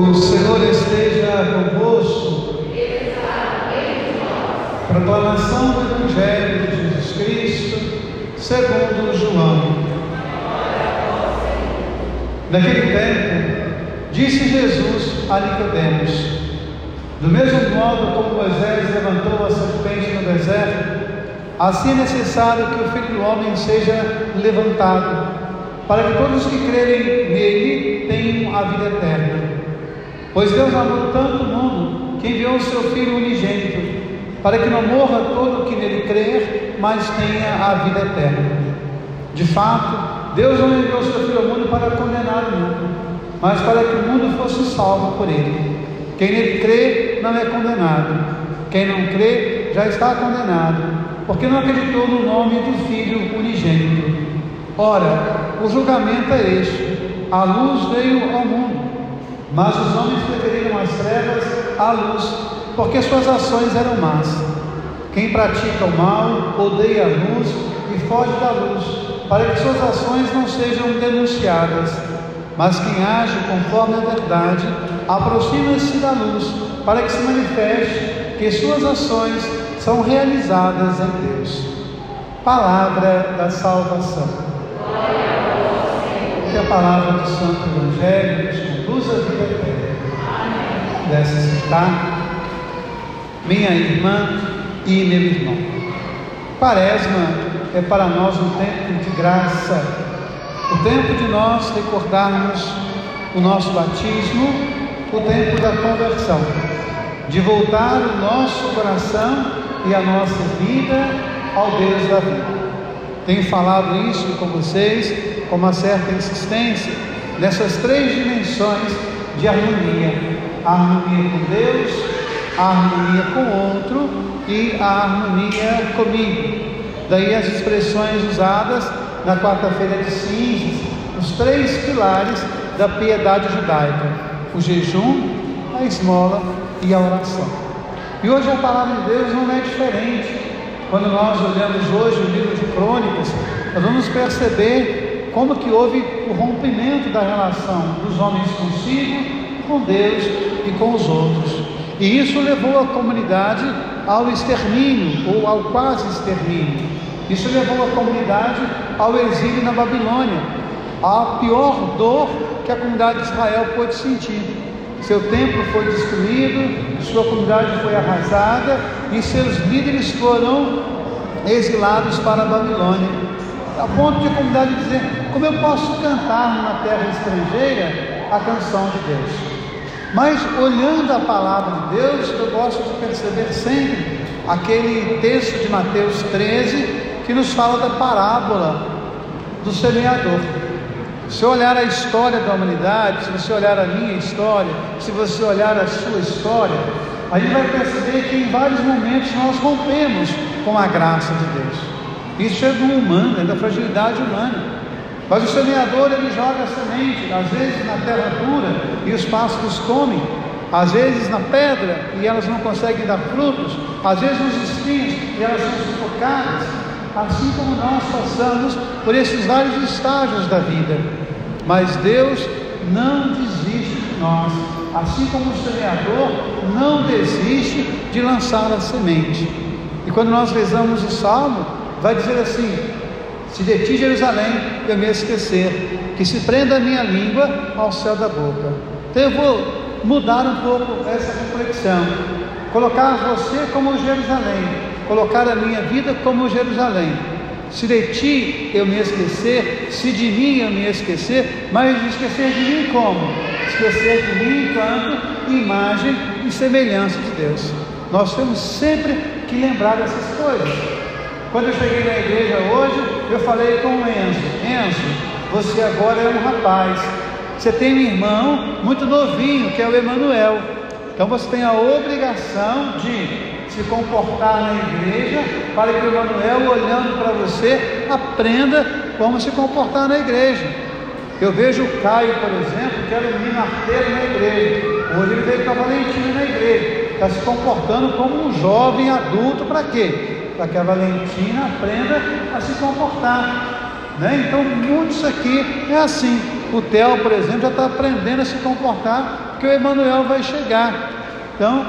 O Senhor esteja convosco. Proclamação do Evangelho de Jesus Cristo, segundo João. Naquele tempo, disse Jesus a Nicodemos: Do mesmo modo como Moisés levantou a serpente no deserto, assim é necessário que o Filho do homem seja levantado, para que todos os que crerem nele tenham a vida eterna. Pois Deus amou tanto o mundo que enviou o seu Filho unigênito, para que não morra todo o que nele crer, mas tenha a vida eterna. De fato, Deus não enviou o seu Filho ao mundo para condenar o mundo, mas para que o mundo fosse salvo por ele. Quem nele crê não é condenado. Quem não crê já está condenado, porque não acreditou no nome do Filho unigênito. Ora, o julgamento é este: a luz veio ao mundo mas os homens preferiram as trevas à luz, porque suas ações eram más. Quem pratica o mal odeia a luz e foge da luz, para que suas ações não sejam denunciadas. Mas quem age conforme a verdade aproxima-se da luz, para que se manifeste que suas ações são realizadas em Deus. Palavra da salvação. Que a palavra do Santo Evangelho nos à vida eterna. Pudesse citar minha irmã e meu irmão. Quaresma é para nós um tempo de graça, o tempo de nós recordarmos o nosso batismo, o tempo da conversão, de voltar o nosso coração e a nossa vida ao Deus da vida. Tenho falado isso com vocês com uma certa insistência nessas três dimensões de harmonia: a harmonia com Deus, a harmonia com o outro e a harmonia comigo. Daí as expressões usadas na quarta-feira de cinzas, os três pilares da piedade judaica: o jejum, a esmola e a oração. E hoje a palavra de Deus não é diferente. Quando nós olhamos hoje o livro de Crônicas, nós vamos perceber como que houve o rompimento da relação dos homens consigo, com Deus e com os outros. E isso levou a comunidade ao extermínio ou ao quase extermínio. Isso levou a comunidade ao exílio na Babilônia, a pior dor que a comunidade de Israel pôde sentir. Seu templo foi destruído, sua comunidade foi arrasada e seus líderes foram exilados para a Babilônia a ponto de a comunidade dizer: como eu posso cantar numa terra estrangeira a canção de Deus? Mas olhando a palavra de Deus, eu gosto de perceber sempre aquele texto de Mateus 13 que nos fala da parábola do semeador. Se olhar a história da humanidade, se você olhar a minha história, se você olhar a sua história, a gente vai perceber que em vários momentos nós rompemos com a graça de Deus. Isso é do humano, é da fragilidade humana. Mas o semeador ele joga a semente, às vezes na terra dura e os pássaros comem, às vezes na pedra e elas não conseguem dar frutos, às vezes nos espinhos e elas são sufocadas, assim como nós passamos por esses vários estágios da vida. Mas Deus não desiste de nós, assim como o semeador não desiste de lançar a semente. E quando nós rezamos o salmo, vai dizer assim: Se de ti, Jerusalém, eu me esquecer, que se prenda a minha língua ao céu da boca. Então eu vou mudar um pouco essa reflexão, colocar você como Jerusalém, colocar a minha vida como Jerusalém. Se de ti eu me esquecer, se de mim eu me esquecer, mas esquecer de mim como? Esquecer de mim enquanto imagem e semelhança de Deus. Nós temos sempre que lembrar dessas coisas. Quando eu cheguei na igreja hoje, eu falei com o Enzo: Enzo, você agora é um rapaz. Você tem um irmão muito novinho, que é o Emanuel. Então você tem a obrigação de se comportar na igreja para que o Emanuel, olhando para você, aprenda como se comportar na igreja. Eu vejo o Caio, por exemplo, que era um menino arteiro na igreja. Hoje ele veio com a Valentina na igreja. Está se comportando como um jovem adulto para quê? Para que a Valentina aprenda a se comportar. Né? Então, muito isso aqui é assim. O Theo, por exemplo, já está aprendendo a se comportar porque o Emanuel vai chegar. Então,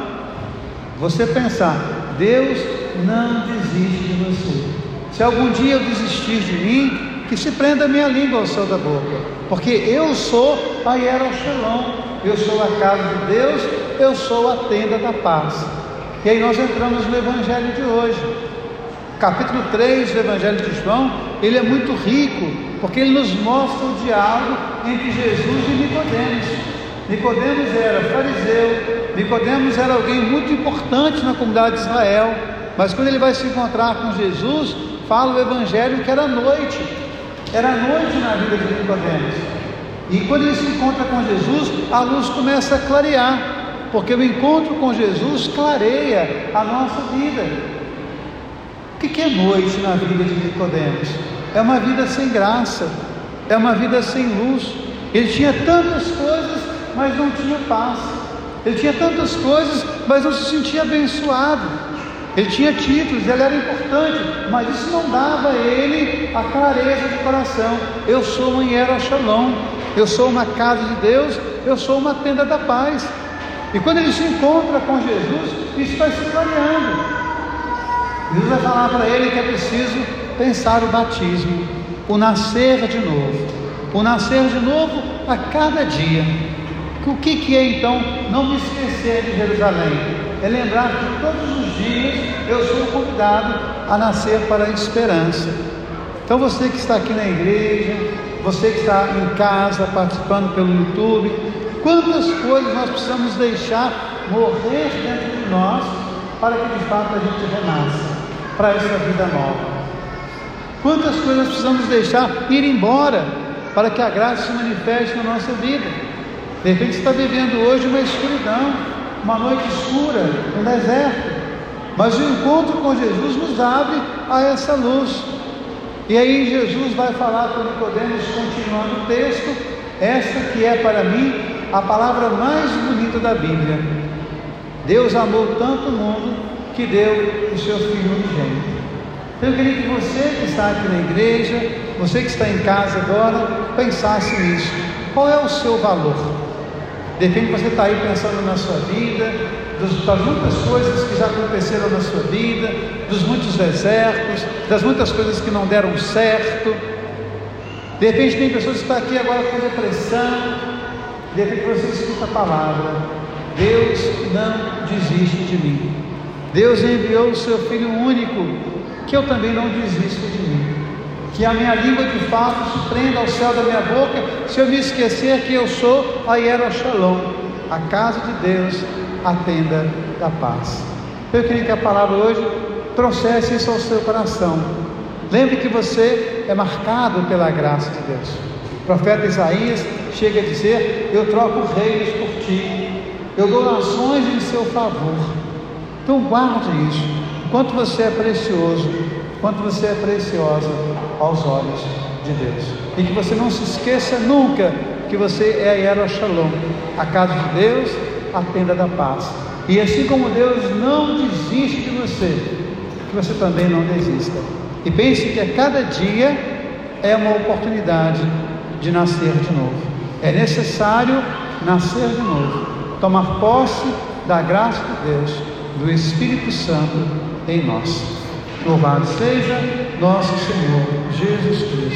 você pensar, Deus não desiste de você. Se algum dia eu desistir de mim, que se prenda a minha língua ao céu da boca, porque eu sou a Shalom, eu sou a casa de Deus, eu sou a tenda da paz. E aí nós entramos no Evangelho de hoje. Capítulo 3 do Evangelho de João, ele é muito rico, porque ele nos mostra o diálogo entre Jesus e Nicodemos. Nicodemos era fariseu, Nicodemos era alguém muito importante na comunidade de Israel, mas quando ele vai se encontrar com Jesus, fala o Evangelho que era noite, era noite na vida de Nicodemos. E quando ele se encontra com Jesus, a luz começa a clarear, porque o encontro com Jesus clareia a nossa vida. O que é noite na vida de Nicodemos? É uma vida sem graça, é uma vida sem luz. Ele tinha tantas coisas, mas não tinha paz. Ele tinha tantas coisas, mas não se sentia abençoado. Ele tinha títulos, ele era importante, mas isso não dava a ele a clareza de coração. Eu sou um Hiero Shalom, eu sou uma casa de Deus, eu sou uma tenda da paz. E quando ele se encontra com Jesus, isso vai se clareando. Jesus vai falar para ele que é preciso pensar o batismo, o nascer de novo, o nascer de novo a cada dia. O que, que é então não me esquecer de Jerusalém? é lembrar que todos os dias eu sou convidado a nascer para a esperança. Então você que está aqui na igreja, você que está em casa participando pelo YouTube, quantas coisas nós precisamos deixar morrer dentro de nós para que de fato a gente renasça para essa vida nova. Quantas coisas precisamos deixar ir embora para que a graça se manifeste na nossa vida? De repente você está vivendo hoje uma escuridão, uma noite escura, um deserto. Mas o encontro com Jesus nos abre a essa luz. E aí Jesus vai falar para Nicodemos, continuando o texto, esta que é para mim a palavra mais bonita da Bíblia. Deus amou tanto o mundo que deu o seu Filho unigênito. Então eu queria que você que está aqui na igreja, você que está em casa agora, pensasse nisso. Qual é o seu valor? De você está aí pensando na sua vida, das muitas coisas que já aconteceram na sua vida, dos muitos desertos, das muitas coisas que não deram certo. De repente tem pessoas que estão aqui agora com depressão, de repente você escuta a palavra, Deus não desiste de mim. Deus enviou o seu Filho único, que eu também não desisto de mim que a minha língua de fato se prenda ao céu da minha boca, se eu me esquecer que eu sou a Shalom, a casa de Deus, a tenda da paz. Eu queria que a palavra hoje trouxesse isso ao seu coração. Lembre que você é marcado pela graça de Deus. O profeta Isaías chega a dizer: Eu troco reis por ti, eu dou nações em seu favor. Então guarde isso. Quanto você é precioso, quanto você é preciosa aos olhos de Deus. E que você não se esqueça nunca que você é a Yerushalom, a casa de Deus, a tenda da paz. E assim como Deus não desiste de você, que você também não desista. E pense que a cada dia é uma oportunidade de nascer de novo. É necessário nascer de novo, tomar posse da graça de Deus, do Espírito Santo em nós. Louvado seja nosso Senhor Jesus Cristo.